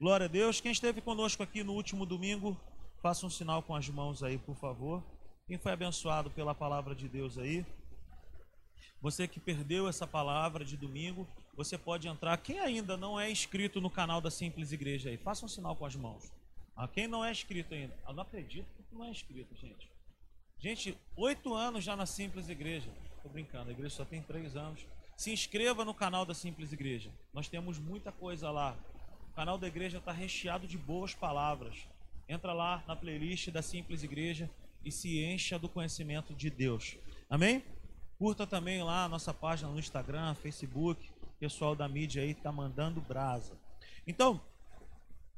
Glória a Deus. Quem esteve conosco aqui no último domingo, faça um sinal com as mãos aí, por favor. Quem foi abençoado pela palavra de Deus aí? Você que perdeu essa palavra de domingo, você pode entrar. Quem ainda não é inscrito no canal da Simples Igreja aí, faça um sinal com as mãos. Ah, quem não é inscrito ainda, eu não acredito que não é inscrito, gente. Gente, oito anos já na Simples Igreja. Tô brincando, a igreja só tem três anos. Se inscreva no canal da Simples Igreja. Nós temos muita coisa lá canal da igreja está recheado de boas palavras. Entra lá na playlist da Simples Igreja e se encha do conhecimento de Deus. Amém? Curta também lá a nossa página no Instagram, Facebook. O pessoal da mídia aí está mandando brasa. Então,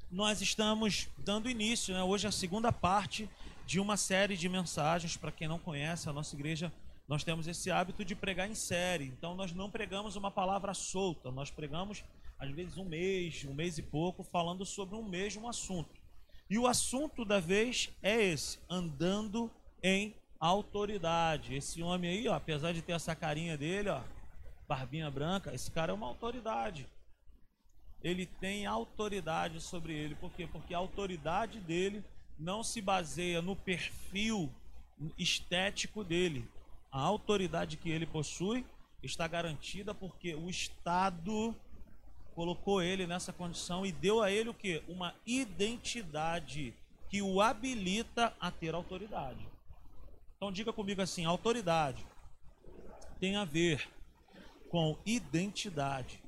nós estamos dando início, né? hoje é a segunda parte de uma série de mensagens. Para quem não conhece, a nossa igreja, nós temos esse hábito de pregar em série. Então, nós não pregamos uma palavra solta, nós pregamos às vezes um mês, um mês e pouco, falando sobre um mesmo assunto. E o assunto da vez é esse: andando em autoridade. Esse homem aí, ó, apesar de ter essa carinha dele, ó, barbinha branca, esse cara é uma autoridade. Ele tem autoridade sobre ele. Por quê? Porque a autoridade dele não se baseia no perfil estético dele. A autoridade que ele possui está garantida porque o Estado colocou ele nessa condição e deu a ele o que? Uma identidade que o habilita a ter autoridade. Então diga comigo assim, autoridade tem a ver com identidade.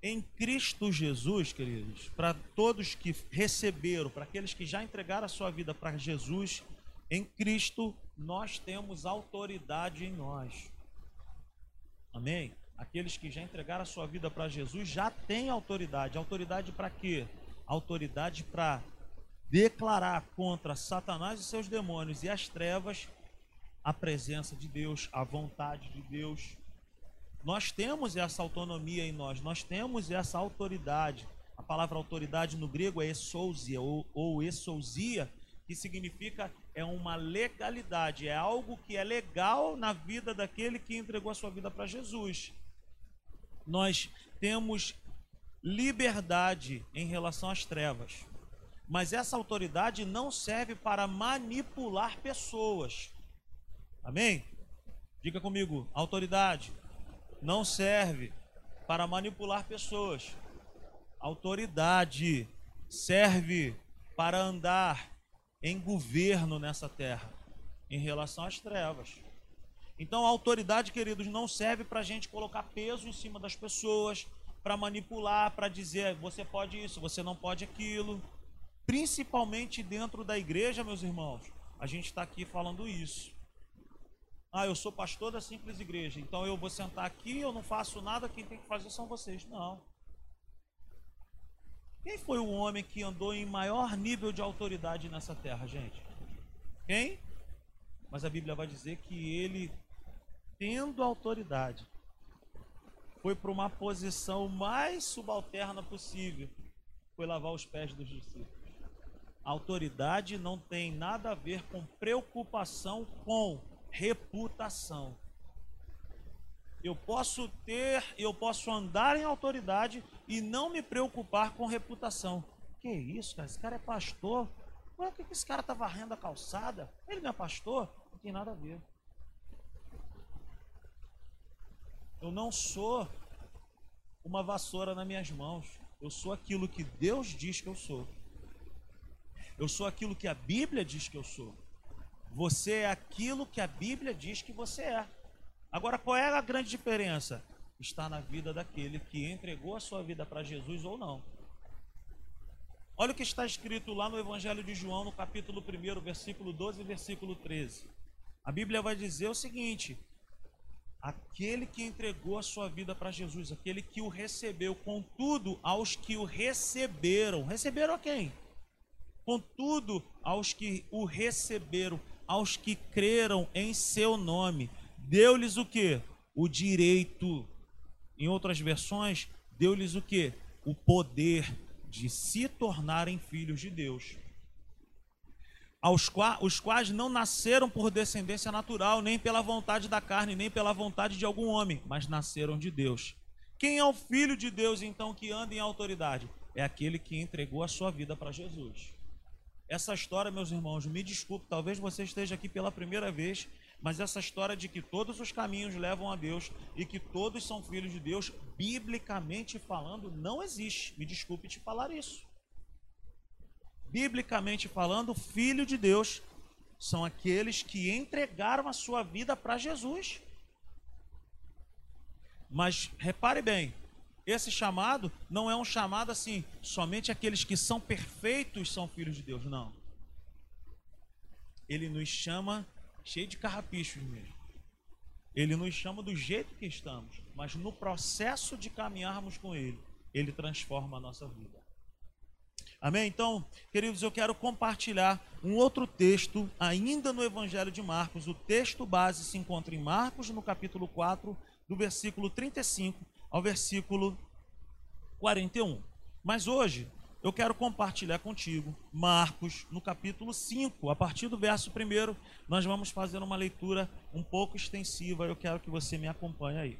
Em Cristo Jesus, queridos, para todos que receberam, para aqueles que já entregaram a sua vida para Jesus, em Cristo nós temos autoridade em nós. Amém? Aqueles que já entregaram a sua vida para Jesus já têm autoridade. Autoridade para quê? Autoridade para declarar contra Satanás e seus demônios e as trevas a presença de Deus, a vontade de Deus. Nós temos essa autonomia em nós, nós temos essa autoridade. A palavra autoridade no grego é exousia ou, ou exousia, que significa é uma legalidade, é algo que é legal na vida daquele que entregou a sua vida para Jesus nós temos liberdade em relação às trevas. Mas essa autoridade não serve para manipular pessoas. Amém? Diga comigo, autoridade não serve para manipular pessoas. Autoridade serve para andar em governo nessa terra em relação às trevas. Então a autoridade, queridos, não serve para a gente colocar peso em cima das pessoas, para manipular, para dizer você pode isso, você não pode aquilo. Principalmente dentro da igreja, meus irmãos, a gente está aqui falando isso. Ah, eu sou pastor da simples igreja, então eu vou sentar aqui, eu não faço nada, quem tem que fazer são vocês. Não. Quem foi o homem que andou em maior nível de autoridade nessa terra, gente? Quem? Mas a Bíblia vai dizer que ele tendo autoridade, foi para uma posição mais subalterna possível, foi lavar os pés dos discípulos. Autoridade não tem nada a ver com preocupação com reputação. Eu posso ter, eu posso andar em autoridade e não me preocupar com reputação. Que isso, cara? Esse cara é pastor. Por que esse cara está varrendo a calçada? Ele não é pastor? Não tem nada a ver. Eu não sou uma vassoura nas minhas mãos. Eu sou aquilo que Deus diz que eu sou. Eu sou aquilo que a Bíblia diz que eu sou. Você é aquilo que a Bíblia diz que você é. Agora, qual é a grande diferença? Está na vida daquele que entregou a sua vida para Jesus ou não. Olha o que está escrito lá no Evangelho de João, no capítulo 1, versículo 12 e versículo 13. A Bíblia vai dizer o seguinte: aquele que entregou a sua vida para Jesus, aquele que o recebeu, contudo, aos que o receberam, receberam a quem? Contudo, aos que o receberam, aos que creram em seu nome, deu-lhes o que? O direito. Em outras versões, deu-lhes o que? O poder de se tornarem filhos de Deus aos qua, os quais não nasceram por descendência natural, nem pela vontade da carne, nem pela vontade de algum homem, mas nasceram de Deus. Quem é o filho de Deus então que anda em autoridade? é aquele que entregou a sua vida para Jesus. Essa história, meus irmãos, me desculpe, talvez você esteja aqui pela primeira vez, mas essa história de que todos os caminhos levam a Deus e que todos são filhos de Deus, biblicamente falando, não existe. Me desculpe te falar isso. Biblicamente falando, filho de Deus são aqueles que entregaram a sua vida para Jesus. Mas repare bem, esse chamado não é um chamado assim, somente aqueles que são perfeitos são filhos de Deus, não. Ele nos chama cheio de carrapichos mesmo. Ele nos chama do jeito que estamos, mas no processo de caminharmos com Ele, Ele transforma a nossa vida. Amém? Então, queridos, eu quero compartilhar um outro texto, ainda no Evangelho de Marcos. O texto base se encontra em Marcos, no capítulo 4, do versículo 35 ao versículo 41. Mas hoje eu quero compartilhar contigo Marcos, no capítulo 5, a partir do verso 1, nós vamos fazer uma leitura um pouco extensiva. Eu quero que você me acompanhe aí.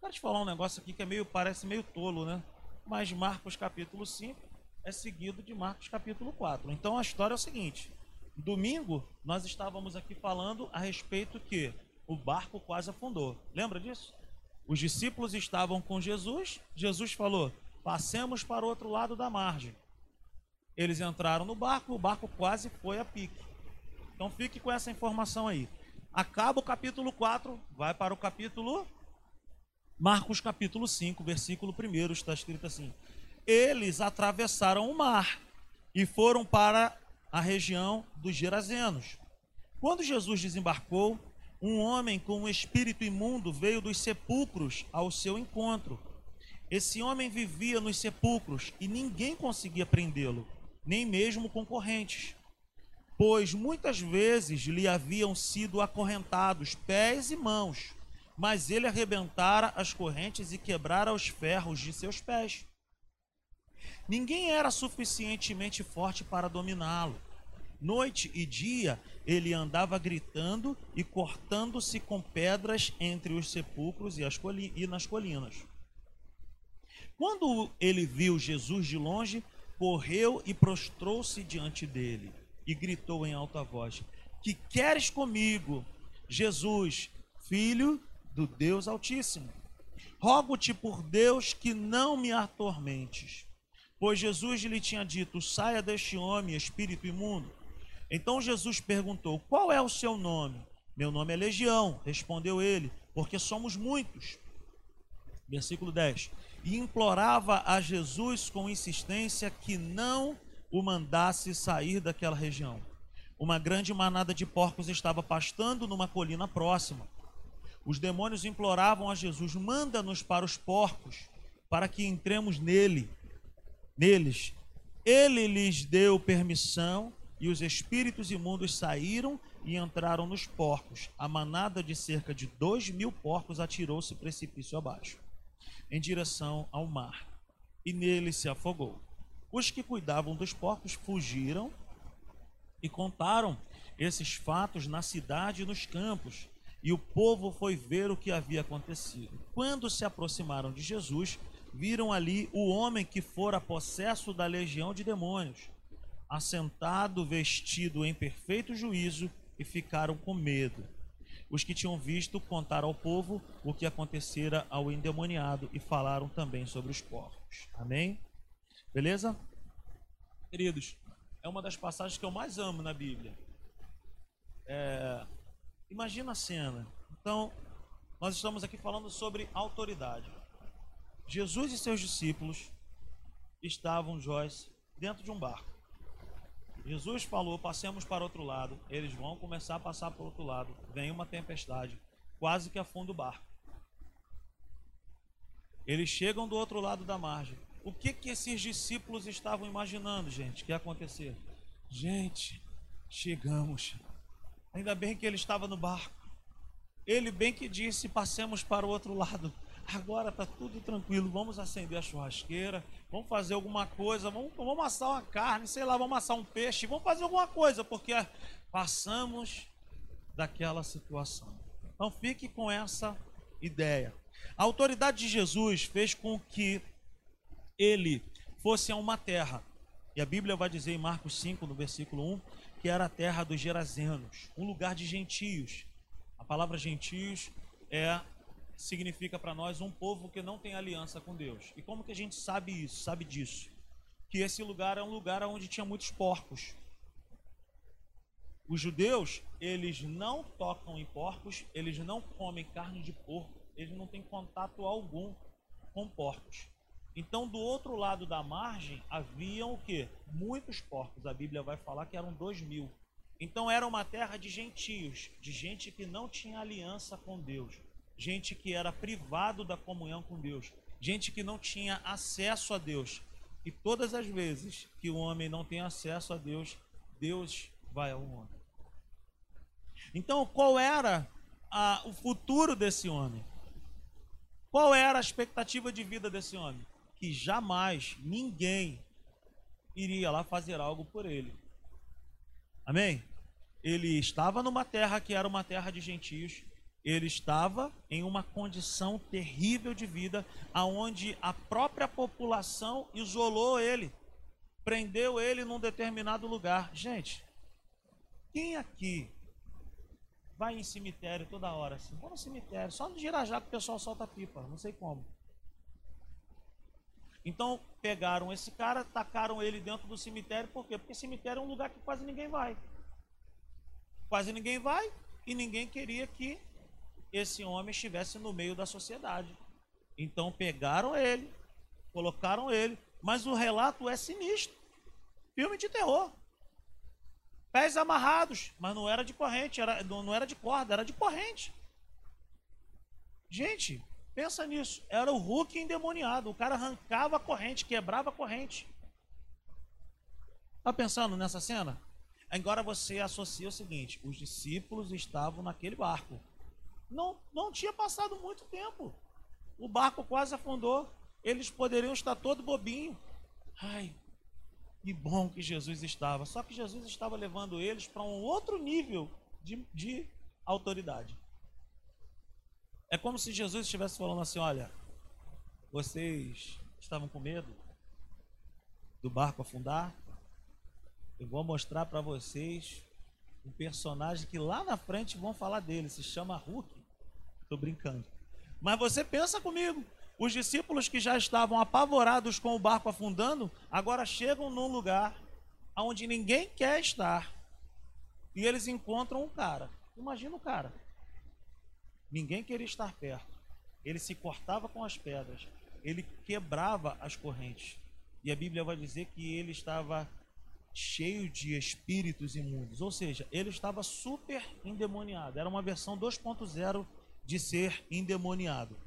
Quero te falar um negócio aqui que é meio, parece meio tolo, né? Mas Marcos capítulo 5 é seguido de Marcos capítulo 4. Então a história é o seguinte: domingo nós estávamos aqui falando a respeito que o barco quase afundou. Lembra disso? Os discípulos estavam com Jesus, Jesus falou: Passemos para o outro lado da margem. Eles entraram no barco, o barco quase foi a pique. Então fique com essa informação aí. Acaba o capítulo 4, vai para o capítulo Marcos capítulo 5, versículo 1, está escrito assim: Eles atravessaram o mar e foram para a região dos Gerazenos. Quando Jesus desembarcou, um homem com um espírito imundo veio dos sepulcros ao seu encontro esse homem vivia nos sepulcros e ninguém conseguia prendê-lo, nem mesmo concorrentes, pois muitas vezes lhe haviam sido acorrentados pés e mãos, mas ele arrebentara as correntes e quebrara os ferros de seus pés. Ninguém era suficientemente forte para dominá-lo. Noite e dia ele andava gritando e cortando-se com pedras entre os sepulcros e, e nas colinas. Quando ele viu Jesus de longe, correu e prostrou-se diante dele e gritou em alta voz: Que queres comigo, Jesus, filho do Deus Altíssimo? Rogo-te por Deus que não me atormentes. Pois Jesus lhe tinha dito: Saia deste homem, espírito imundo. Então Jesus perguntou: Qual é o seu nome? Meu nome é Legião, respondeu ele, porque somos muitos. Versículo 10 e implorava a Jesus com insistência que não o mandasse sair daquela região. Uma grande manada de porcos estava pastando numa colina próxima. Os demônios imploravam a Jesus: "Manda-nos para os porcos, para que entremos nele, neles." Ele lhes deu permissão e os espíritos imundos saíram e entraram nos porcos. A manada de cerca de dois mil porcos atirou-se precipício abaixo em direção ao mar, e nele se afogou. Os que cuidavam dos porcos fugiram e contaram esses fatos na cidade e nos campos, e o povo foi ver o que havia acontecido. Quando se aproximaram de Jesus, viram ali o homem que fora possesso da legião de demônios, assentado, vestido em perfeito juízo, e ficaram com medo. Os que tinham visto contaram ao povo o que acontecera ao endemoniado e falaram também sobre os porcos. Amém? Beleza? Queridos, é uma das passagens que eu mais amo na Bíblia. É, imagina a cena. Então, nós estamos aqui falando sobre autoridade. Jesus e seus discípulos estavam, Joyce, dentro de um barco. Jesus falou: passemos para outro lado. Eles vão começar a passar para o outro lado. Vem uma tempestade, quase que afunda o barco. Eles chegam do outro lado da margem. O que que esses discípulos estavam imaginando, gente, que ia acontecer? Gente, chegamos. Ainda bem que ele estava no barco. Ele bem que disse: passemos para o outro lado. Agora está tudo tranquilo, vamos acender a churrasqueira, vamos fazer alguma coisa, vamos, vamos assar uma carne, sei lá, vamos assar um peixe, vamos fazer alguma coisa, porque passamos daquela situação. Então fique com essa ideia. A autoridade de Jesus fez com que ele fosse a uma terra. E a Bíblia vai dizer em Marcos 5, no versículo 1, que era a terra dos Gerazenos, um lugar de gentios. A palavra gentios é significa para nós um povo que não tem aliança com Deus. E como que a gente sabe isso? Sabe disso? Que esse lugar é um lugar onde tinha muitos porcos. Os judeus, eles não tocam em porcos, eles não comem carne de porco, eles não têm contato algum com porcos. Então, do outro lado da margem, haviam o que? Muitos porcos. A Bíblia vai falar que eram dois mil. Então, era uma terra de gentios, de gente que não tinha aliança com Deus, gente que era privado da comunhão com Deus, gente que não tinha acesso a Deus. E todas as vezes que o homem não tem acesso a Deus, Deus vai ao homem. Então, qual era a, o futuro desse homem? Qual era a expectativa de vida desse homem? Que jamais ninguém iria lá fazer algo por ele. Amém? Ele estava numa terra que era uma terra de gentios. Ele estava em uma condição terrível de vida, aonde a própria população isolou ele, prendeu ele num determinado lugar. Gente, quem aqui vai em cemitério toda hora assim? Vou no cemitério, só no Girajá que o pessoal solta pipa, não sei como. Então pegaram esse cara, tacaram ele dentro do cemitério, por quê? Porque cemitério é um lugar que quase ninguém vai. Quase ninguém vai e ninguém queria que esse homem estivesse no meio da sociedade. Então pegaram ele, colocaram ele, mas o relato é sinistro. Filme de terror. Pés amarrados, mas não era de corrente, era, não era de corda, era de corrente. Gente, pensa nisso. Era o Hulk endemoniado. O cara arrancava a corrente, quebrava a corrente. Tá pensando nessa cena? Agora você associa o seguinte: os discípulos estavam naquele barco. Não, não tinha passado muito tempo. O barco quase afundou. Eles poderiam estar todo bobinho. Ai, que bom que Jesus estava. Só que Jesus estava levando eles para um outro nível de, de autoridade. É como se Jesus estivesse falando assim: olha, vocês estavam com medo do barco afundar? Eu vou mostrar para vocês um personagem que lá na frente vão falar dele, se chama Hulk. Estou brincando. Mas você pensa comigo, os discípulos que já estavam apavorados com o barco afundando, agora chegam num lugar onde ninguém quer estar. E eles encontram um cara. Imagina o cara. Ninguém queria estar perto. Ele se cortava com as pedras. Ele quebrava as correntes. E a Bíblia vai dizer que ele estava cheio de espíritos imundos. Ou seja, ele estava super endemoniado. Era uma versão 2.0 de ser endemoniado.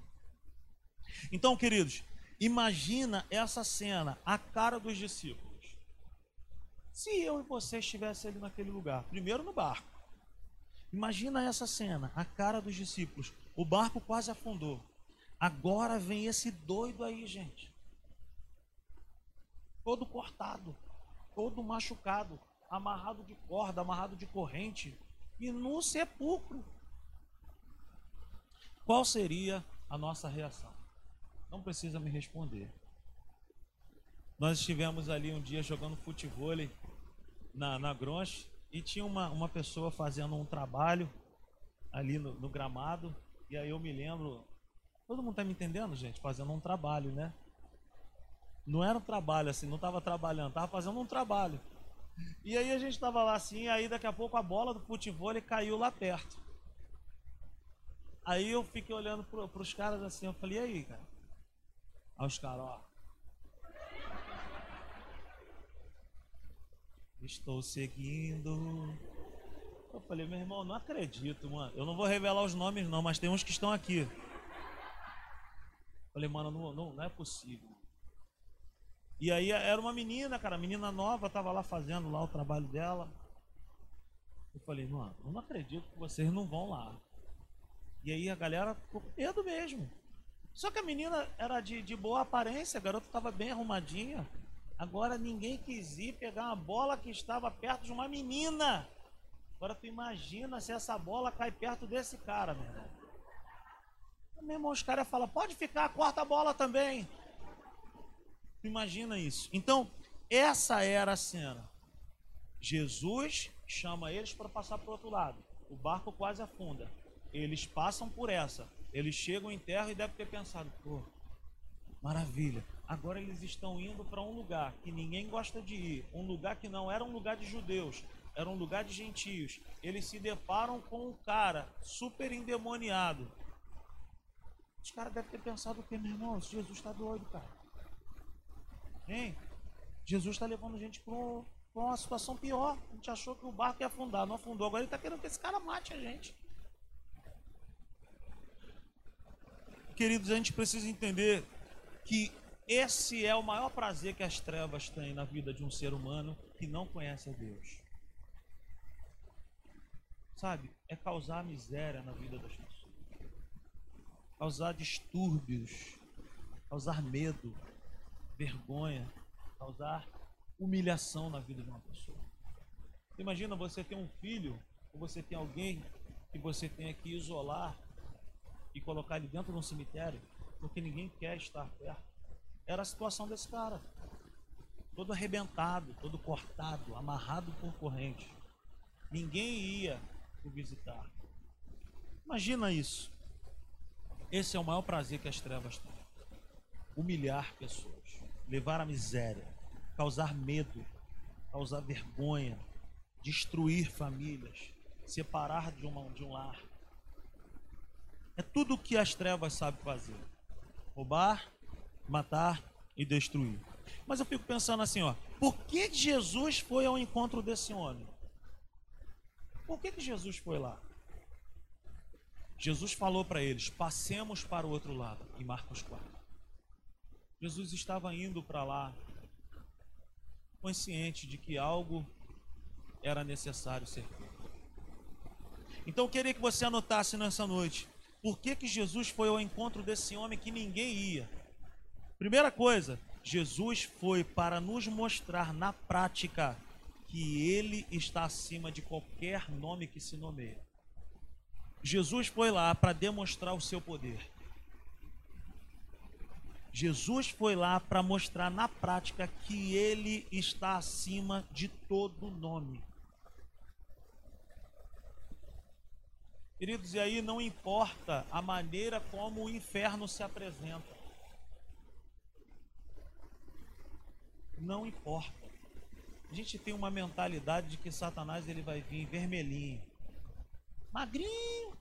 Então, queridos, imagina essa cena, a cara dos discípulos. Se eu e você estivesse ali naquele lugar, primeiro no barco. Imagina essa cena, a cara dos discípulos. O barco quase afundou. Agora vem esse doido aí, gente. Todo cortado, todo machucado, amarrado de corda, amarrado de corrente e no sepulcro. Qual seria a nossa reação? Não precisa me responder. Nós estivemos ali um dia jogando futebol na, na Gronche e tinha uma, uma pessoa fazendo um trabalho ali no, no gramado. E aí eu me lembro. Todo mundo tá me entendendo, gente? Fazendo um trabalho, né? Não era um trabalho assim, não estava trabalhando, estava fazendo um trabalho. E aí a gente estava lá assim, aí daqui a pouco a bola do futebol caiu lá perto. Aí eu fiquei olhando para os caras assim, eu falei, e aí, cara? Aí os caras, ó. Estou seguindo. Eu falei, meu irmão, não acredito, mano. Eu não vou revelar os nomes, não, mas tem uns que estão aqui. Eu falei, mano, não, não, não é possível. E aí era uma menina, cara, menina nova, tava lá fazendo lá o trabalho dela. Eu falei, mano, eu não acredito que vocês não vão lá. E aí a galera ficou com medo mesmo. Só que a menina era de, de boa aparência, a garota estava bem arrumadinha. Agora ninguém quis ir pegar uma bola que estava perto de uma menina. Agora tu imagina se essa bola cai perto desse cara, meu irmão. Meu os caras falam, pode ficar, corta a bola também. Imagina isso. Então, essa era a cena. Jesus chama eles para passar para o outro lado. O barco quase afunda. Eles passam por essa. Eles chegam em terra e devem ter pensado: pô, maravilha. Agora eles estão indo para um lugar que ninguém gosta de ir, um lugar que não era um lugar de judeus, era um lugar de gentios. Eles se deparam com um cara super endemoniado. Os caras devem ter pensado o que, meu irmão? Jesus está doido, cara. Hein? Jesus está levando gente para uma situação pior. A gente achou que o barco ia afundar, não afundou. Agora ele está querendo que esse cara mate a gente. Queridos, a gente precisa entender que esse é o maior prazer que as trevas têm na vida de um ser humano que não conhece a Deus. Sabe? É causar miséria na vida das pessoas. Causar distúrbios, causar medo, vergonha, causar humilhação na vida de uma pessoa. Imagina você ter um filho, ou você tem alguém que você tenha que isolar e colocar ele dentro de um cemitério, porque ninguém quer estar perto. Era a situação desse cara. Todo arrebentado, todo cortado, amarrado por corrente. Ninguém ia o visitar. Imagina isso. Esse é o maior prazer que as trevas têm. Humilhar pessoas, levar à miséria, causar medo, causar vergonha, destruir famílias, separar de, uma, de um lar. É tudo o que as trevas sabem fazer: roubar, matar e destruir. Mas eu fico pensando assim, ó, por que Jesus foi ao encontro desse homem? Por que, que Jesus foi lá? Jesus falou para eles: passemos para o outro lado, em Marcos 4. Jesus estava indo para lá, consciente de que algo era necessário ser feito. Então eu queria que você anotasse nessa noite por que, que Jesus foi ao encontro desse homem que ninguém ia? Primeira coisa, Jesus foi para nos mostrar na prática que ele está acima de qualquer nome que se nomeie. Jesus foi lá para demonstrar o seu poder. Jesus foi lá para mostrar na prática que ele está acima de todo nome. Queridos, e aí não importa a maneira como o inferno se apresenta. Não importa. A gente tem uma mentalidade de que Satanás ele vai vir vermelhinho, magrinho,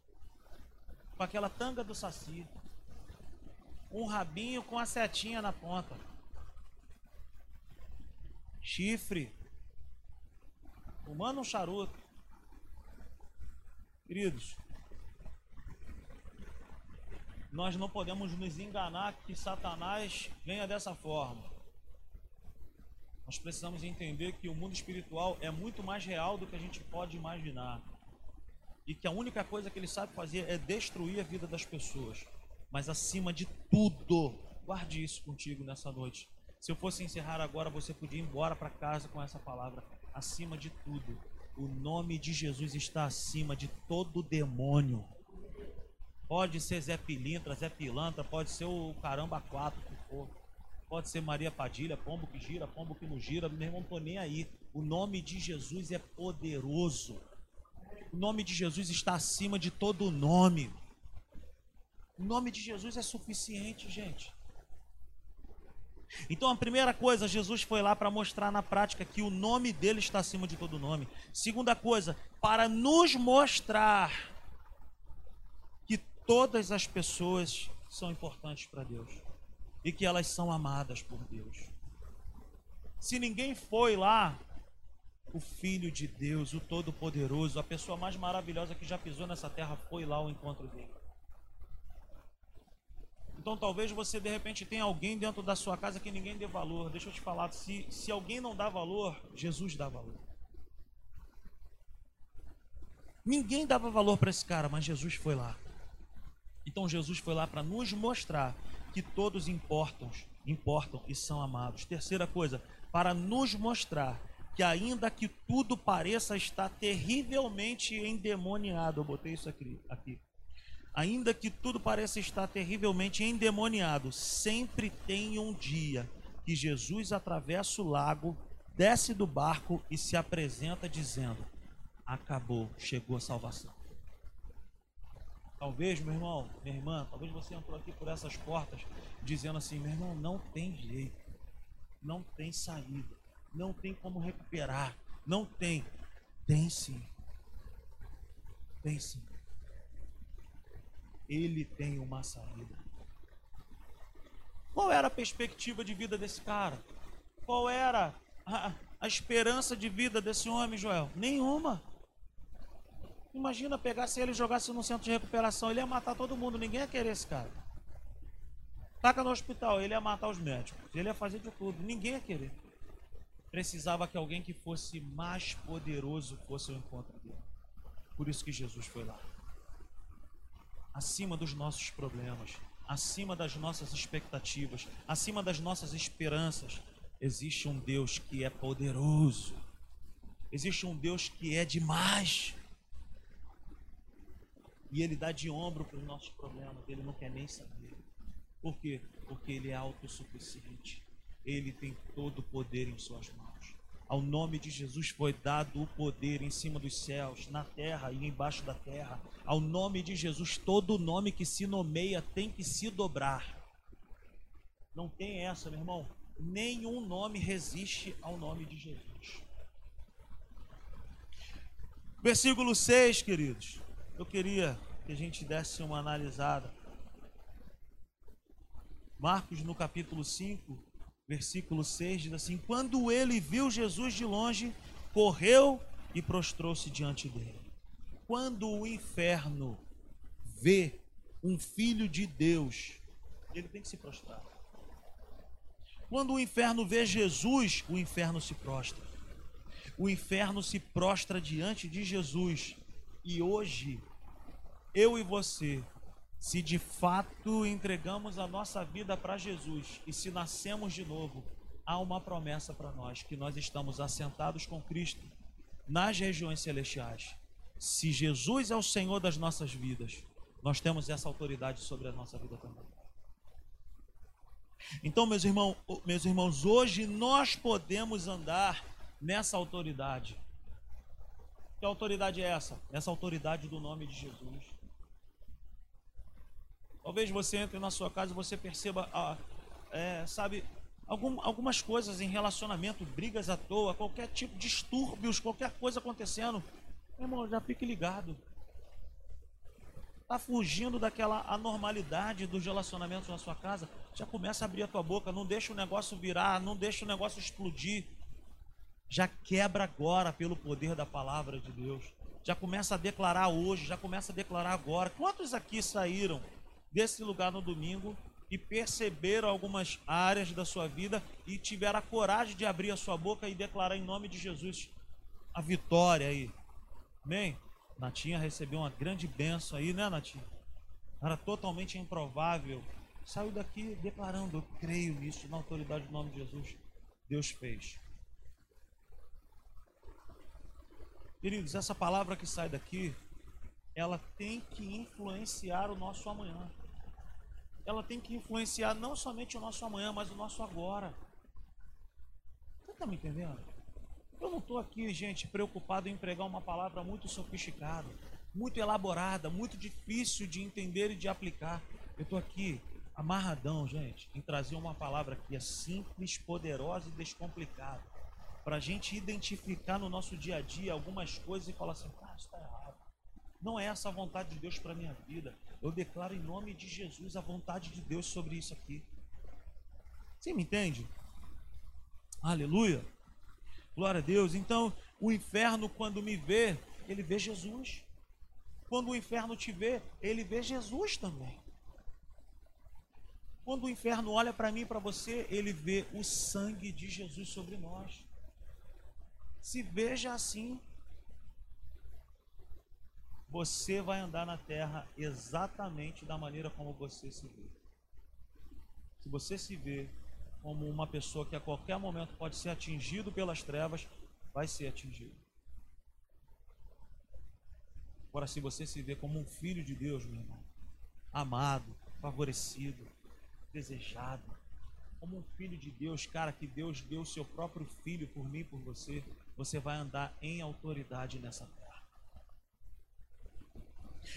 com aquela tanga do saci, um rabinho com a setinha na ponta, chifre, fumando um charuto. Queridos, nós não podemos nos enganar que Satanás venha dessa forma. Nós precisamos entender que o mundo espiritual é muito mais real do que a gente pode imaginar. E que a única coisa que ele sabe fazer é destruir a vida das pessoas. Mas acima de tudo, guarde isso contigo nessa noite. Se eu fosse encerrar agora, você podia ir embora para casa com essa palavra. Acima de tudo, o nome de Jesus está acima de todo demônio. Pode ser Zé Pilintra, Zé Pilantra, pode ser o caramba quatro que for. Pode ser Maria Padilha, pombo que gira, pombo que não gira, meu irmão, tô nem aí. O nome de Jesus é poderoso. O nome de Jesus está acima de todo nome. O nome de Jesus é suficiente, gente. Então a primeira coisa, Jesus foi lá para mostrar na prática que o nome dele está acima de todo nome. Segunda coisa, para nos mostrar todas as pessoas são importantes para Deus e que elas são amadas por Deus. Se ninguém foi lá, o Filho de Deus, o Todo-Poderoso, a pessoa mais maravilhosa que já pisou nessa terra, foi lá ao encontro dele. Então talvez você de repente tenha alguém dentro da sua casa que ninguém dê valor. Deixa eu te falar, se, se alguém não dá valor, Jesus dá valor. Ninguém dava valor para esse cara, mas Jesus foi lá. Então Jesus foi lá para nos mostrar que todos importam, importam e são amados. Terceira coisa, para nos mostrar que ainda que tudo pareça estar terrivelmente endemoniado, eu botei isso aqui, aqui ainda que tudo pareça estar terrivelmente endemoniado, sempre tem um dia que Jesus atravessa o lago, desce do barco e se apresenta dizendo: Acabou, chegou a salvação. Talvez, meu irmão, minha irmã, talvez você entrou aqui por essas portas dizendo assim: meu irmão, não tem jeito, não tem saída, não tem como recuperar, não tem. Tem sim. Tem sim. Ele tem uma saída. Qual era a perspectiva de vida desse cara? Qual era a, a esperança de vida desse homem, Joel? Nenhuma. Imagina pegasse ele e jogasse no centro de recuperação. Ele ia matar todo mundo, ninguém ia querer esse cara. Taca no hospital, ele ia matar os médicos. Ele ia fazer de tudo, ninguém ia querer. Precisava que alguém que fosse mais poderoso fosse ao encontro dele. Por isso que Jesus foi lá. Acima dos nossos problemas, acima das nossas expectativas, acima das nossas esperanças, existe um Deus que é poderoso. Existe um Deus que é demais. E ele dá de ombro para os nossos problemas, ele não quer nem saber. Por quê? Porque ele é autossuficiente. Ele tem todo o poder em suas mãos. Ao nome de Jesus foi dado o poder em cima dos céus, na terra e embaixo da terra. Ao nome de Jesus, todo nome que se nomeia tem que se dobrar. Não tem essa, meu irmão. Nenhum nome resiste ao nome de Jesus. Versículo 6, queridos eu queria que a gente desse uma analisada. Marcos, no capítulo 5, versículo 6, diz assim: Quando ele viu Jesus de longe, correu e prostrou-se diante dele. Quando o inferno vê um filho de Deus, ele tem que se prostrar. Quando o inferno vê Jesus, o inferno se prostra. O inferno se prostra diante de Jesus e hoje, eu e você, se de fato entregamos a nossa vida para Jesus e se nascemos de novo, há uma promessa para nós que nós estamos assentados com Cristo nas regiões celestiais. Se Jesus é o Senhor das nossas vidas, nós temos essa autoridade sobre a nossa vida também. Então, meus irmãos, meus irmãos, hoje nós podemos andar nessa autoridade. Que autoridade é essa? Essa autoridade do nome de Jesus. Talvez você entre na sua casa e você perceba, ah, é, sabe, algum, algumas coisas em relacionamento, brigas à toa, qualquer tipo de distúrbios, qualquer coisa acontecendo. Meu irmão, já fique ligado. Está fugindo daquela anormalidade dos relacionamentos na sua casa, já começa a abrir a tua boca, não deixa o negócio virar, não deixa o negócio explodir já quebra agora pelo poder da palavra de Deus. Já começa a declarar hoje, já começa a declarar agora. Quantos aqui saíram desse lugar no domingo e perceberam algumas áreas da sua vida e tiveram a coragem de abrir a sua boca e declarar em nome de Jesus a vitória aí? Amém? Natinha recebeu uma grande benção aí, né, Natinha? Era totalmente improvável. Saiu daqui declarando: Eu creio nisso, na autoridade do nome de Jesus. Deus fez. Queridos, essa palavra que sai daqui, ela tem que influenciar o nosso amanhã. Ela tem que influenciar não somente o nosso amanhã, mas o nosso agora. Você está me entendendo? Eu não estou aqui, gente, preocupado em pregar uma palavra muito sofisticada, muito elaborada, muito difícil de entender e de aplicar. Eu estou aqui amarradão, gente, em trazer uma palavra que é simples, poderosa e descomplicada para a gente identificar no nosso dia a dia algumas coisas e falar assim, cara, isso está errado. Não é essa a vontade de Deus para minha vida. Eu declaro em nome de Jesus a vontade de Deus sobre isso aqui. Você me entende? Aleluia. Glória a Deus. Então, o inferno, quando me vê, ele vê Jesus. Quando o inferno te vê, ele vê Jesus também. Quando o inferno olha para mim e para você, ele vê o sangue de Jesus sobre nós se veja assim, você vai andar na terra exatamente da maneira como você se vê. Se você se vê como uma pessoa que a qualquer momento pode ser atingido pelas trevas, vai ser atingido. Agora, se você se vê como um filho de Deus, meu irmão, amado, favorecido, desejado, como um filho de Deus, cara, que Deus deu o seu próprio filho por mim, por você, você vai andar em autoridade nessa terra.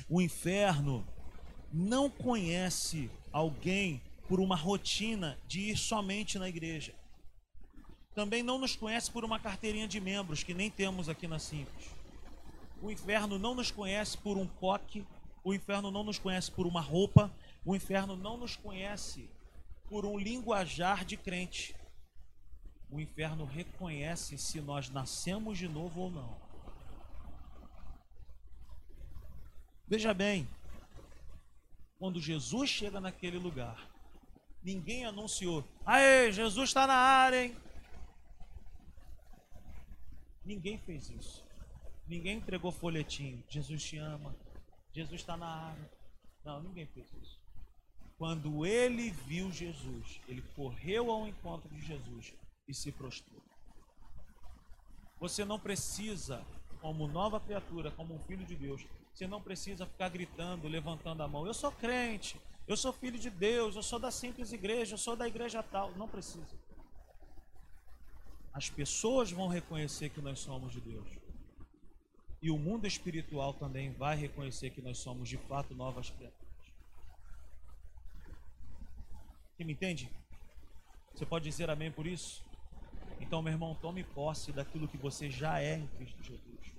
O inferno não conhece alguém por uma rotina de ir somente na igreja. Também não nos conhece por uma carteirinha de membros, que nem temos aqui na Simples. O inferno não nos conhece por um coque, o inferno não nos conhece por uma roupa, o inferno não nos conhece por um linguajar de crente. O inferno reconhece se nós nascemos de novo ou não. Veja bem, quando Jesus chega naquele lugar, ninguém anunciou: Aê, Jesus está na área, hein? Ninguém fez isso. Ninguém entregou folhetinho. Jesus te ama. Jesus está na área. Não, ninguém fez isso. Quando ele viu Jesus, ele correu ao encontro de Jesus e se prostrou. Você não precisa, como nova criatura, como um filho de Deus, você não precisa ficar gritando, levantando a mão. Eu sou crente, eu sou filho de Deus, eu sou da simples igreja, eu sou da igreja tal. Não precisa. As pessoas vão reconhecer que nós somos de Deus. E o mundo espiritual também vai reconhecer que nós somos de fato novas criaturas. Você me entende? Você pode dizer amém por isso? Então, meu irmão, tome posse daquilo que você já é em Cristo Jesus.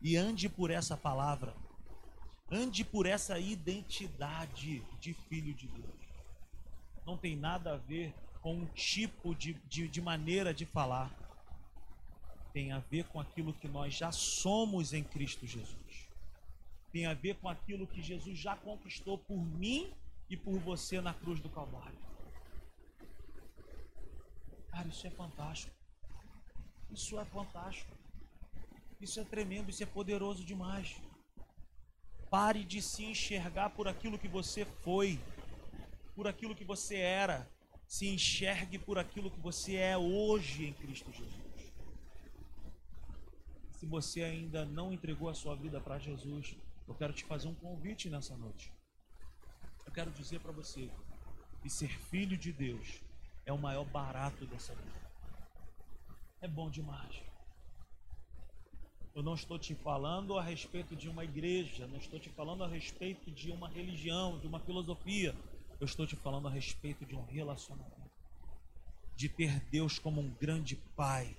E ande por essa palavra. Ande por essa identidade de filho de Deus. Não tem nada a ver com um tipo de, de, de maneira de falar tem a ver com aquilo que nós já somos em Cristo Jesus. Tem a ver com aquilo que Jesus já conquistou por mim e por você na cruz do Calvário. Cara, isso é fantástico. Isso é fantástico. Isso é tremendo, isso é poderoso demais. Pare de se enxergar por aquilo que você foi, por aquilo que você era. Se enxergue por aquilo que você é hoje em Cristo Jesus se você ainda não entregou a sua vida para Jesus, eu quero te fazer um convite nessa noite. Eu quero dizer para você que ser filho de Deus é o maior barato dessa vida. É bom demais. Eu não estou te falando a respeito de uma igreja, não estou te falando a respeito de uma religião, de uma filosofia. Eu estou te falando a respeito de um relacionamento. De ter Deus como um grande pai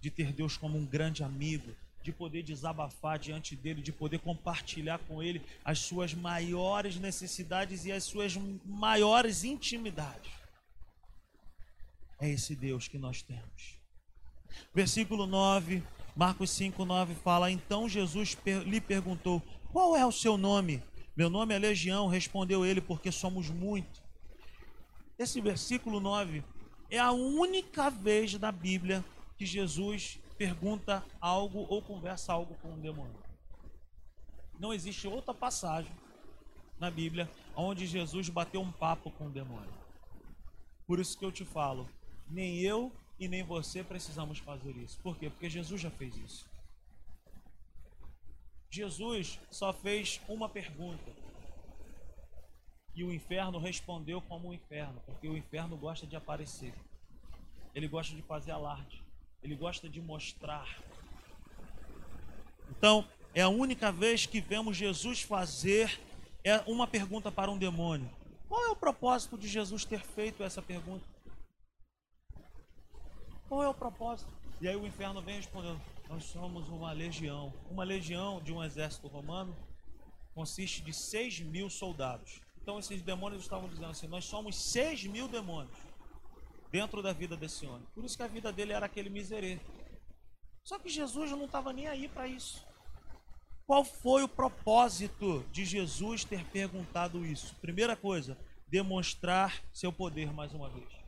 de ter Deus como um grande amigo, de poder desabafar diante dele, de poder compartilhar com ele as suas maiores necessidades e as suas maiores intimidades. É esse Deus que nós temos. Versículo 9, Marcos 5, 9 fala: Então Jesus lhe perguntou: Qual é o seu nome? Meu nome é Legião, respondeu ele, porque somos muito. Esse versículo 9 é a única vez na Bíblia que Jesus pergunta algo ou conversa algo com um demônio. Não existe outra passagem na Bíblia onde Jesus bateu um papo com um demônio. Por isso que eu te falo, nem eu e nem você precisamos fazer isso. Por quê? Porque Jesus já fez isso. Jesus só fez uma pergunta. E o inferno respondeu como o inferno, porque o inferno gosta de aparecer. Ele gosta de fazer alarde. Ele gosta de mostrar. Então, é a única vez que vemos Jesus fazer é uma pergunta para um demônio. Qual é o propósito de Jesus ter feito essa pergunta? Qual é o propósito? E aí o inferno vem respondendo: Nós somos uma legião. Uma legião de um exército romano consiste de 6 mil soldados. Então esses demônios estavam dizendo assim: Nós somos 6 mil demônios dentro da vida desse homem. Por isso que a vida dele era aquele miserê. Só que Jesus não estava nem aí para isso. Qual foi o propósito de Jesus ter perguntado isso? Primeira coisa, demonstrar seu poder mais uma vez.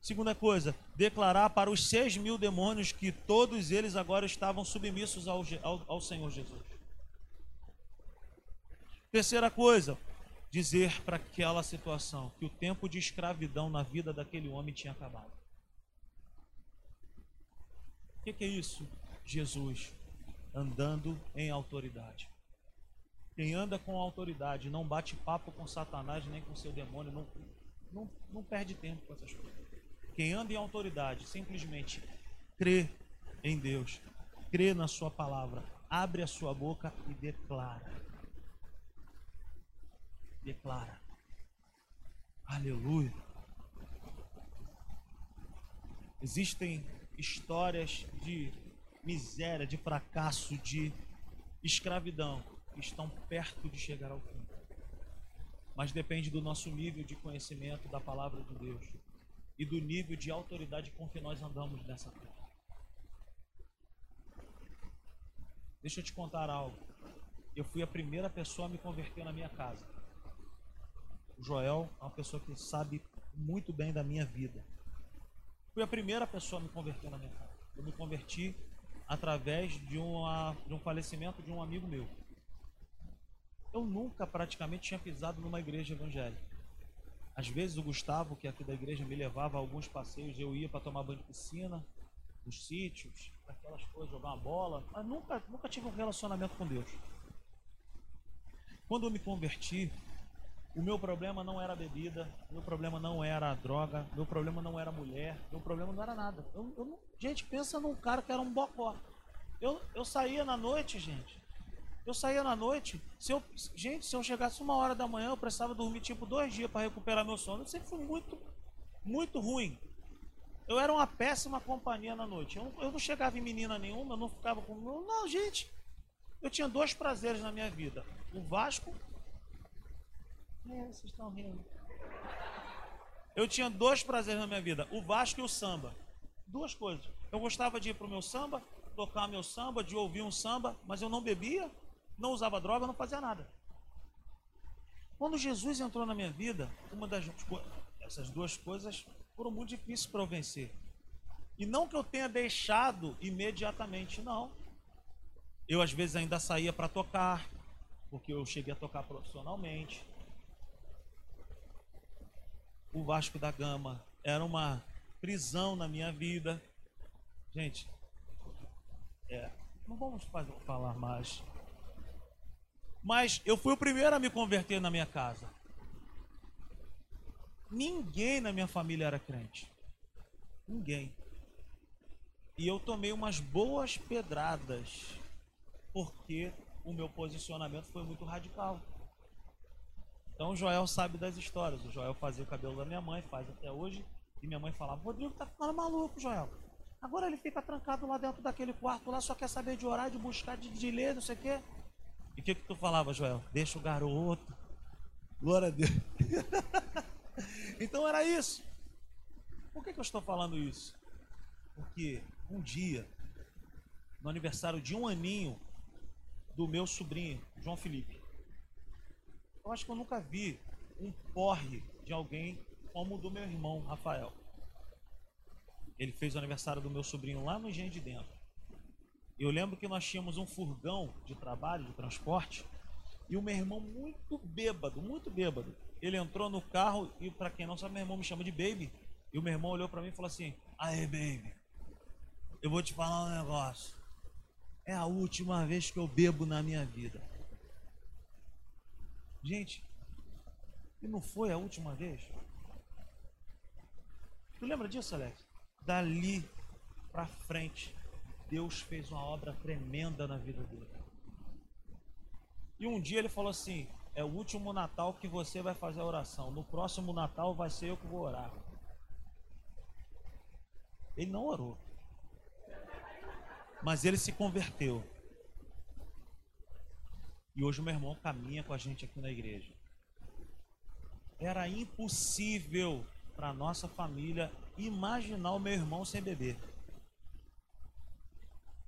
Segunda coisa, declarar para os seis mil demônios que todos eles agora estavam submissos ao, ao, ao Senhor Jesus. Terceira coisa, dizer para aquela situação que o tempo de escravidão na vida daquele homem tinha acabado. O que, que, é isso? Jesus andando em autoridade. Quem anda com autoridade não bate papo com Satanás nem com seu demônio, não, não, não perde tempo com essas coisas. Quem anda em autoridade simplesmente crê em Deus, crê na Sua palavra, abre a sua boca e declara. Declara. Aleluia. Existem histórias de miséria, de fracasso, de escravidão que estão perto de chegar ao fim. Mas depende do nosso nível de conhecimento da palavra de Deus e do nível de autoridade com que nós andamos nessa terra. Deixa eu te contar algo. Eu fui a primeira pessoa a me converter na minha casa. O Joel é uma pessoa que sabe muito bem da minha vida. Fui a primeira pessoa a me converter na minha casa. Eu me converti através de, uma, de um falecimento de um amigo meu. Eu nunca praticamente tinha pisado numa igreja evangélica. Às vezes o Gustavo, que é aqui da igreja, me levava a alguns passeios, eu ia para tomar banho de piscina, nos sítios, aquelas coisas, jogar uma bola, mas nunca, nunca tive um relacionamento com Deus. Quando eu me converti, o meu problema não era bebida, meu problema não era droga, meu problema não era mulher, meu problema não era nada. Eu, eu gente, pensa num cara que era um bocó. Eu, eu saía na noite, gente. Eu saía na noite. Se eu, gente, se eu chegasse uma hora da manhã, eu precisava dormir tipo dois dias para recuperar meu sono. Eu sempre fui muito, muito ruim. Eu era uma péssima companhia na noite. Eu, eu não chegava em menina nenhuma, eu não ficava com. Não, gente. Eu tinha dois prazeres na minha vida: o Vasco. É, vocês estão rindo. Eu tinha dois prazeres na minha vida: o Vasco e o samba. Duas coisas. Eu gostava de ir pro meu samba, tocar meu samba, de ouvir um samba, mas eu não bebia, não usava droga, não fazia nada. Quando Jesus entrou na minha vida, uma das essas duas coisas foram muito difíceis para eu vencer. E não que eu tenha deixado imediatamente, não. Eu às vezes ainda saía para tocar, porque eu cheguei a tocar profissionalmente. O Vasco da Gama era uma prisão na minha vida. Gente, é, não vamos falar mais. Mas eu fui o primeiro a me converter na minha casa. Ninguém na minha família era crente. Ninguém. E eu tomei umas boas pedradas, porque o meu posicionamento foi muito radical. Então o Joel sabe das histórias. O Joel fazia o cabelo da minha mãe, faz até hoje. E minha mãe falava: Rodrigo tá ficando maluco, Joel. Agora ele fica trancado lá dentro daquele quarto lá, só quer saber de orar, de buscar, de, de ler, não sei o quê. E o que, que tu falava, Joel? Deixa o garoto. Glória a Deus. Então era isso. Por que, que eu estou falando isso? Porque um dia, no aniversário de um aninho do meu sobrinho, João Felipe, eu acho que eu nunca vi um porre de alguém como o do meu irmão Rafael. Ele fez o aniversário do meu sobrinho lá no Engenho de Dentro. Eu lembro que nós tínhamos um furgão de trabalho, de transporte, e o meu irmão muito bêbado, muito bêbado. Ele entrou no carro e, para quem não sabe, meu irmão me chama de baby. E o meu irmão olhou para mim e falou assim: Aê, baby, eu vou te falar um negócio. É a última vez que eu bebo na minha vida. Gente, e não foi a última vez? Tu lembra disso, Alex? Dali para frente, Deus fez uma obra tremenda na vida dele. E um dia ele falou assim: é o último Natal que você vai fazer a oração. No próximo Natal vai ser eu que vou orar. Ele não orou. Mas ele se converteu. E hoje o meu irmão caminha com a gente aqui na igreja. Era impossível para nossa família imaginar o meu irmão sem beber.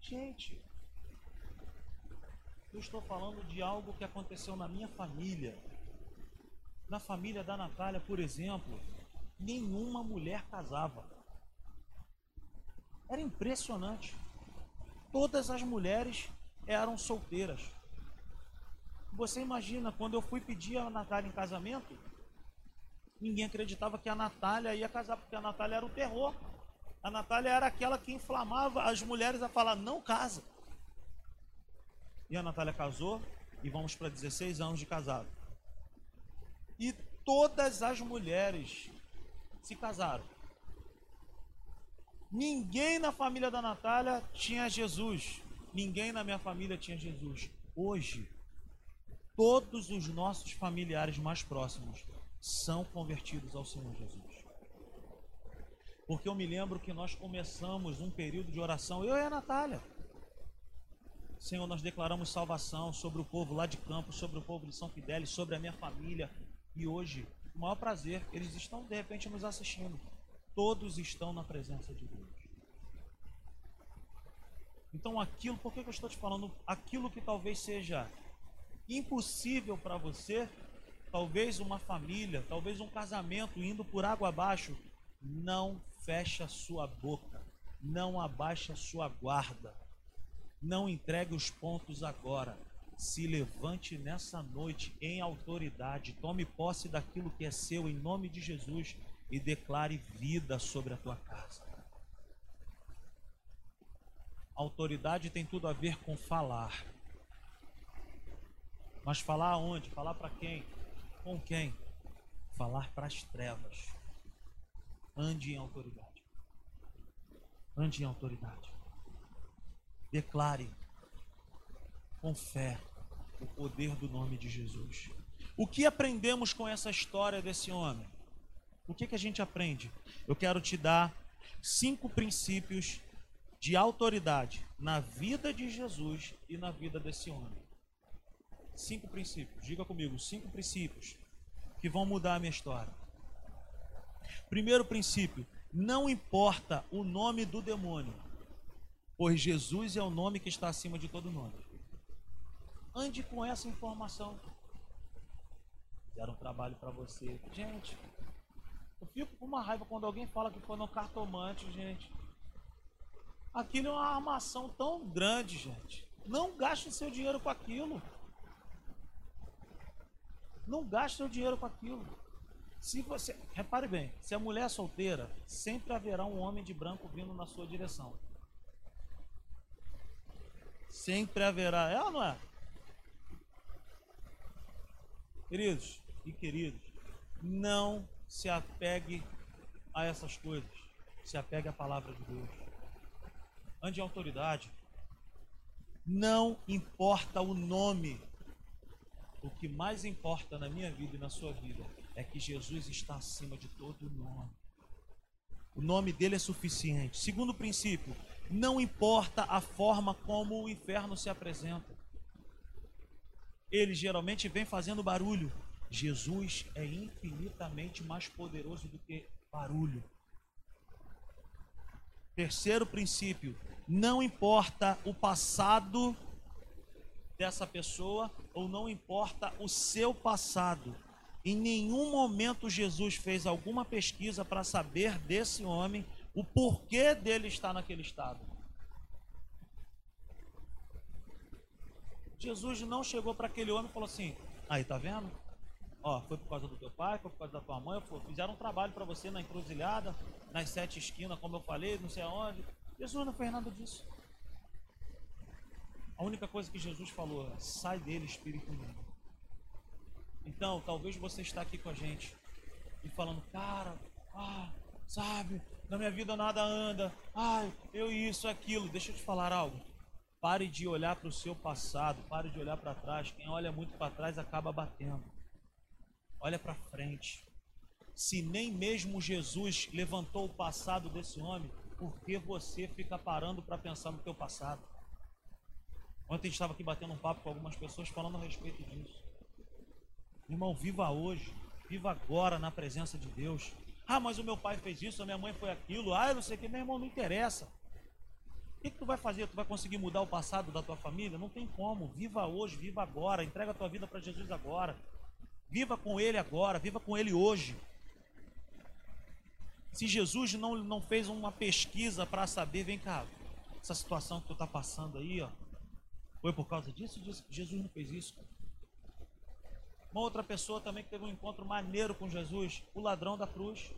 Gente, eu estou falando de algo que aconteceu na minha família. Na família da Natália, por exemplo, nenhuma mulher casava. Era impressionante. Todas as mulheres eram solteiras. Você imagina, quando eu fui pedir a Natália em casamento, ninguém acreditava que a Natália ia casar, porque a Natália era o terror. A Natália era aquela que inflamava as mulheres a falar: não casa. E a Natália casou e vamos para 16 anos de casado. E todas as mulheres se casaram. Ninguém na família da Natália tinha Jesus. Ninguém na minha família tinha Jesus. Hoje, todos os nossos familiares mais próximos são convertidos ao Senhor Jesus. Porque eu me lembro que nós começamos um período de oração, eu e a Natália. Senhor, nós declaramos salvação sobre o povo lá de campo, sobre o povo de São Fidélis, sobre a minha família. E hoje, o maior prazer, eles estão de repente nos assistindo. Todos estão na presença de Deus. Então, aquilo, por que eu estou te falando? Aquilo que talvez seja impossível para você, talvez uma família, talvez um casamento indo por água abaixo, não feche a sua boca, não abaixe a sua guarda, não entregue os pontos agora. Se levante nessa noite em autoridade, tome posse daquilo que é seu em nome de Jesus e declare vida sobre a tua casa. Autoridade tem tudo a ver com falar. Mas falar aonde? Falar para quem? Com quem? Falar para as trevas. Ande em autoridade. Ande em autoridade. Declare com fé o poder do nome de Jesus. O que aprendemos com essa história desse homem? O que, que a gente aprende? Eu quero te dar cinco princípios de autoridade na vida de Jesus e na vida desse homem. Cinco princípios, diga comigo, cinco princípios que vão mudar a minha história. Primeiro princípio: não importa o nome do demônio, pois Jesus é o nome que está acima de todo nome. Ande com essa informação. Deram um trabalho para você. Gente, eu fico com uma raiva quando alguém fala que foi no cartomante, gente. Aquilo é uma armação tão grande, gente. Não gaste seu dinheiro com aquilo. Não gaste seu dinheiro com aquilo. Se você, repare bem, se a mulher é solteira, sempre haverá um homem de branco vindo na sua direção. Sempre haverá, é ou não é? Queridos e queridos, não se apegue a essas coisas. Se apegue à palavra de Deus. Ande em autoridade. Não importa o nome. O que mais importa na minha vida e na sua vida é que Jesus está acima de todo nome. O nome dele é suficiente. Segundo princípio, não importa a forma como o inferno se apresenta. Ele geralmente vem fazendo barulho. Jesus é infinitamente mais poderoso do que barulho. Terceiro princípio, não importa o passado dessa pessoa ou não importa o seu passado. Em nenhum momento Jesus fez alguma pesquisa para saber desse homem o porquê dele estar naquele estado. Jesus não chegou para aquele homem e falou assim: aí tá vendo? Ó, foi por causa do teu pai, foi por causa da tua mãe, fizeram um trabalho para você na encruzilhada, nas sete esquinas, como eu falei, não sei aonde. Jesus não fez nada disso. A única coisa que Jesus falou é: sai dele, espírito imundo. Então, talvez você está aqui com a gente e falando, cara, ah, sabe, na minha vida nada anda, ai, eu isso, aquilo. Deixa eu te falar algo. Pare de olhar para o seu passado, pare de olhar para trás. Quem olha muito para trás acaba batendo. Olha para frente. Se nem mesmo Jesus levantou o passado desse homem, por que você fica parando para pensar no teu passado? Ontem estava aqui batendo um papo com algumas pessoas falando a respeito disso. Irmão, viva hoje, viva agora na presença de Deus. Ah, mas o meu pai fez isso, a minha mãe foi aquilo. Ah, eu não sei o que, meu irmão, não interessa. O que, que tu vai fazer? Tu vai conseguir mudar o passado da tua família? Não tem como. Viva hoje, viva agora. Entrega a tua vida para Jesus agora. Viva com Ele agora, viva com Ele hoje. Se Jesus não, não fez uma pesquisa para saber, vem cá, essa situação que tu está passando aí, ó, foi por causa disso? Jesus não fez isso. Uma outra pessoa também que teve um encontro maneiro com Jesus, o ladrão da cruz.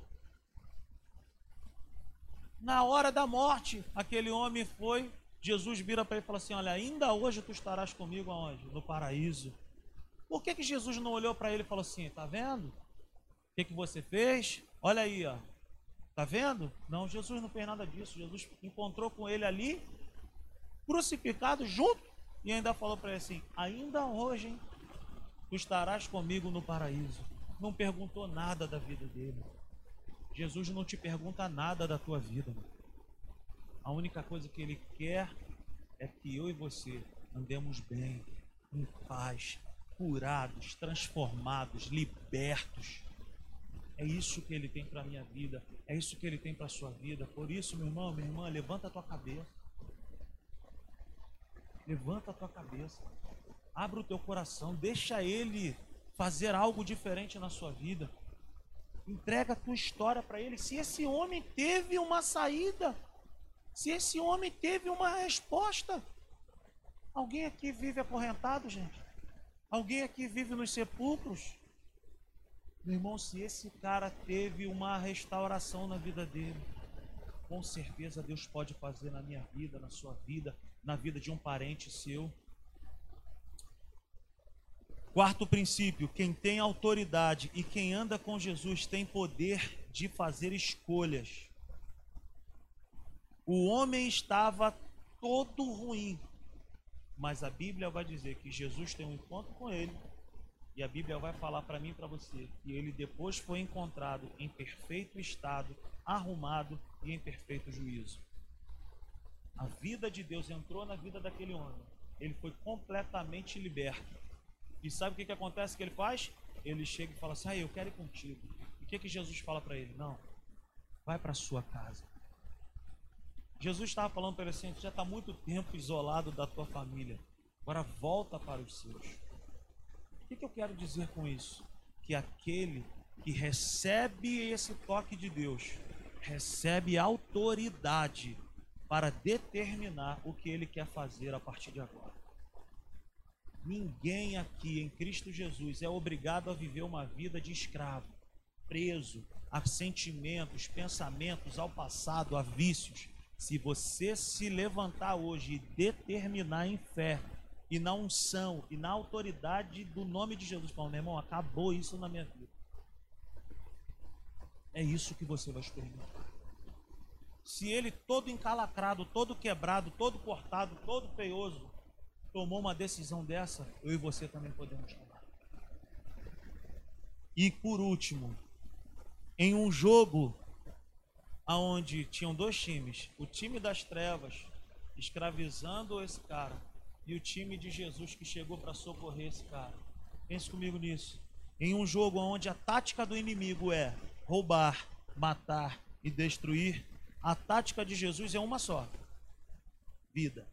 Na hora da morte, aquele homem foi, Jesus vira para ele e fala assim: Olha, ainda hoje tu estarás comigo aonde? No paraíso. Por que, que Jesus não olhou para ele e falou assim: Tá vendo? O que, que você fez? Olha aí, ó. Tá vendo? Não, Jesus não fez nada disso. Jesus encontrou com ele ali, crucificado junto, e ainda falou para ele assim: Ainda hoje, hein, tu estarás comigo no paraíso. Não perguntou nada da vida dele. Jesus não te pergunta nada da tua vida. A única coisa que ele quer é que eu e você andemos bem, em paz, curados, transformados, libertos. É isso que ele tem para a minha vida, é isso que ele tem para a sua vida. Por isso, meu irmão, minha irmã, levanta a tua cabeça. Levanta a tua cabeça. Abra o teu coração, deixa ele fazer algo diferente na sua vida. Entrega a tua história para ele. Se esse homem teve uma saída, se esse homem teve uma resposta, alguém aqui vive acorrentado, gente? Alguém aqui vive nos sepulcros? Meu irmão, se esse cara teve uma restauração na vida dele, com certeza Deus pode fazer na minha vida, na sua vida, na vida de um parente seu. Quarto princípio: quem tem autoridade e quem anda com Jesus tem poder de fazer escolhas. O homem estava todo ruim, mas a Bíblia vai dizer que Jesus tem um encontro com ele e a Bíblia vai falar para mim e para você que ele depois foi encontrado em perfeito estado, arrumado e em perfeito juízo. A vida de Deus entrou na vida daquele homem. Ele foi completamente liberto. E sabe o que, que acontece que ele faz? Ele chega e fala assim: ah, eu quero ir contigo. E o que, que Jesus fala para ele? Não, vai para sua casa. Jesus estava falando para ele assim: já está muito tempo isolado da tua família. Agora volta para os seus. O que, que eu quero dizer com isso? Que aquele que recebe esse toque de Deus recebe autoridade para determinar o que ele quer fazer a partir de agora. Ninguém aqui em Cristo Jesus é obrigado a viver uma vida de escravo, preso a sentimentos, pensamentos, ao passado, a vícios. Se você se levantar hoje e determinar em fé e na unção e na autoridade do nome de Jesus. Fala, meu irmão, acabou isso na minha vida. É isso que você vai experimentar. Se ele todo encalacrado, todo quebrado, todo cortado, todo feioso, tomou uma decisão dessa, eu e você também podemos tomar. E por último, em um jogo aonde tinham dois times, o time das trevas escravizando esse cara e o time de Jesus que chegou para socorrer esse cara. Pense comigo nisso. Em um jogo onde a tática do inimigo é roubar, matar e destruir, a tática de Jesus é uma só: vida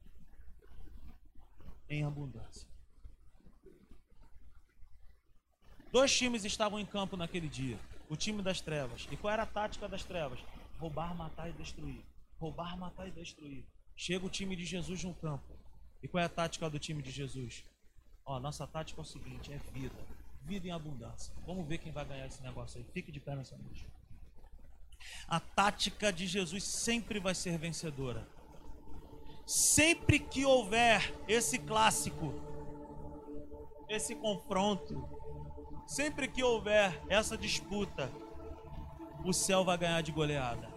em abundância. Dois times estavam em campo naquele dia. O time das trevas. E qual era a tática das trevas? Roubar, matar e destruir. Roubar, matar e destruir. Chega o time de Jesus no campo. E qual é a tática do time de Jesus? Ó, nossa tática é o seguinte: é vida. Vida em abundância. Vamos ver quem vai ganhar esse negócio aí. Fique de pé nessa noite. A tática de Jesus sempre vai ser vencedora. Sempre que houver esse clássico, esse confronto, sempre que houver essa disputa, o céu vai ganhar de goleada.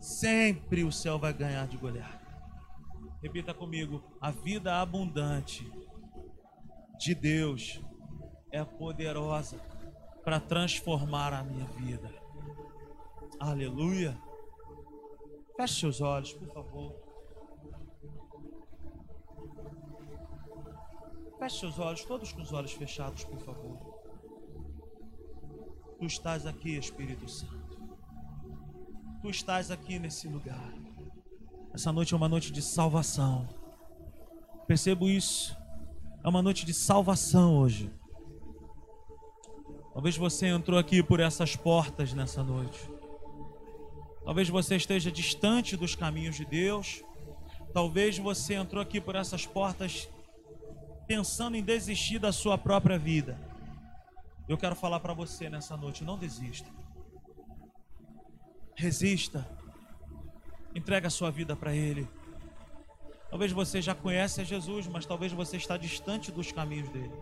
Sempre o céu vai ganhar de goleada. Repita comigo: a vida abundante de Deus é poderosa para transformar a minha vida. Aleluia. Feche seus olhos, por favor. Feche seus olhos, todos com os olhos fechados, por favor. Tu estás aqui, Espírito Santo. Tu estás aqui nesse lugar. Essa noite é uma noite de salvação. Percebo isso. É uma noite de salvação hoje. Talvez você entrou aqui por essas portas nessa noite. Talvez você esteja distante dos caminhos de Deus. Talvez você entrou aqui por essas portas pensando em desistir da sua própria vida. Eu quero falar para você nessa noite: não desista. Resista. Entrega a sua vida para Ele. Talvez você já conhece a Jesus, mas talvez você está distante dos caminhos dele.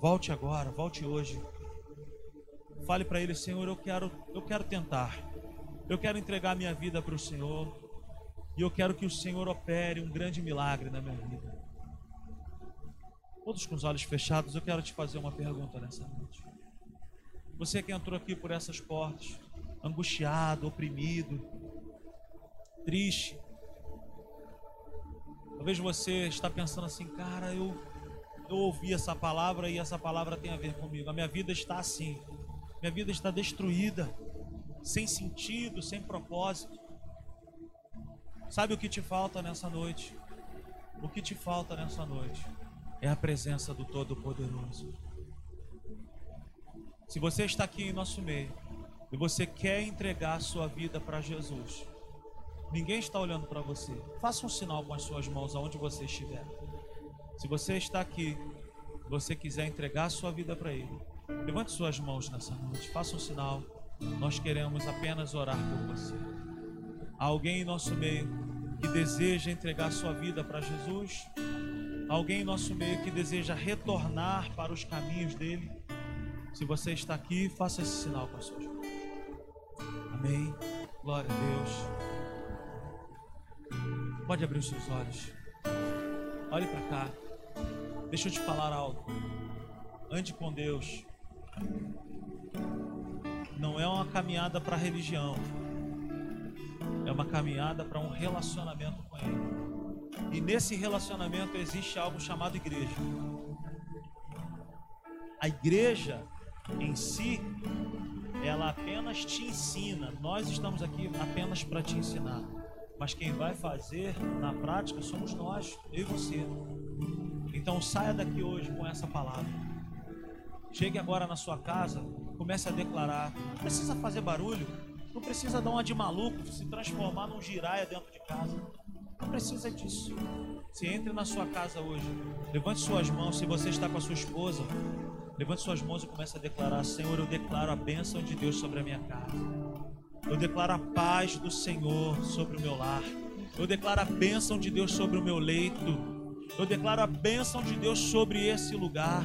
Volte agora, volte hoje. Fale para ele, Senhor, eu quero, eu quero tentar. Eu quero entregar minha vida para o Senhor. E eu quero que o Senhor opere um grande milagre na minha vida. Todos com os olhos fechados, eu quero te fazer uma pergunta nessa noite. Você que entrou aqui por essas portas, angustiado, oprimido, triste. Talvez você está pensando assim, cara, eu, eu ouvi essa palavra e essa palavra tem a ver comigo. A minha vida está assim. Minha vida está destruída, sem sentido, sem propósito. Sabe o que te falta nessa noite? O que te falta nessa noite é a presença do Todo-Poderoso. Se você está aqui em nosso meio e você quer entregar sua vida para Jesus, ninguém está olhando para você. Faça um sinal com as suas mãos aonde você estiver. Se você está aqui, você quiser entregar sua vida para Ele, Levante suas mãos nessa noite, faça um sinal. Nós queremos apenas orar por você. Há alguém em nosso meio que deseja entregar sua vida para Jesus? Alguém em nosso meio que deseja retornar para os caminhos dele? Se você está aqui, faça esse sinal com as suas mãos. Amém. Glória a Deus. Pode abrir os seus olhos. Olhe para cá. Deixa eu te falar algo. Ande com Deus não é uma caminhada para religião, é uma caminhada para um relacionamento com Ele. E nesse relacionamento existe algo chamado igreja. A igreja em si, ela apenas te ensina. Nós estamos aqui apenas para te ensinar. Mas quem vai fazer na prática somos nós, eu e você. Então saia daqui hoje com essa palavra. Chegue agora na sua casa, comece a declarar. Não precisa fazer barulho, não precisa dar uma de maluco, se transformar num giraia dentro de casa. Não precisa disso. Se entre na sua casa hoje, levante suas mãos. Se você está com a sua esposa, levante suas mãos e comece a declarar: Senhor, eu declaro a bênção de Deus sobre a minha casa. Eu declaro a paz do Senhor sobre o meu lar. Eu declaro a bênção de Deus sobre o meu leito. Eu declaro a bênção de Deus sobre esse lugar.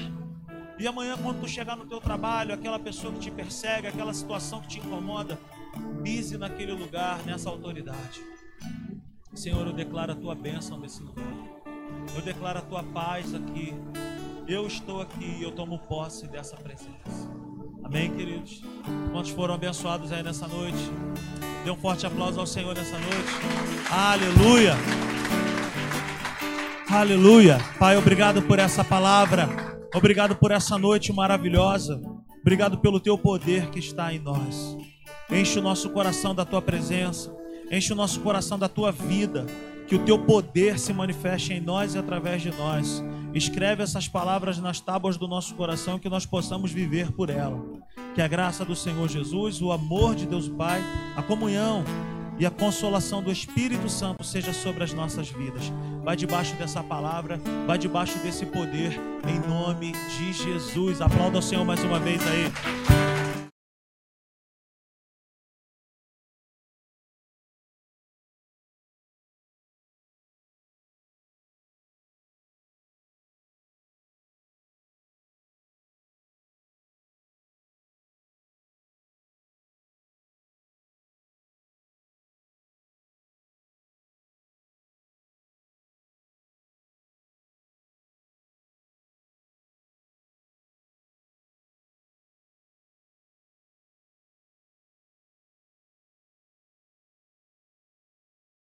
E amanhã, quando tu chegar no teu trabalho, aquela pessoa que te persegue, aquela situação que te incomoda, pise naquele lugar, nessa autoridade. Senhor, eu declaro a tua bênção nesse lugar. Eu declaro a tua paz aqui. Eu estou aqui e eu tomo posse dessa presença. Amém, queridos? Quantos foram abençoados aí nessa noite? Dê um forte aplauso ao Senhor nessa noite. Aleluia! Aleluia! Pai, obrigado por essa palavra. Obrigado por essa noite maravilhosa. Obrigado pelo teu poder que está em nós. Enche o nosso coração da tua presença. Enche o nosso coração da tua vida. Que o teu poder se manifeste em nós e através de nós. Escreve essas palavras nas tábuas do nosso coração que nós possamos viver por ela. Que a graça do Senhor Jesus, o amor de Deus Pai, a comunhão e a consolação do Espírito Santo seja sobre as nossas vidas. Vai debaixo dessa palavra, vai debaixo desse poder, em nome de Jesus. Aplauda o Senhor mais uma vez aí.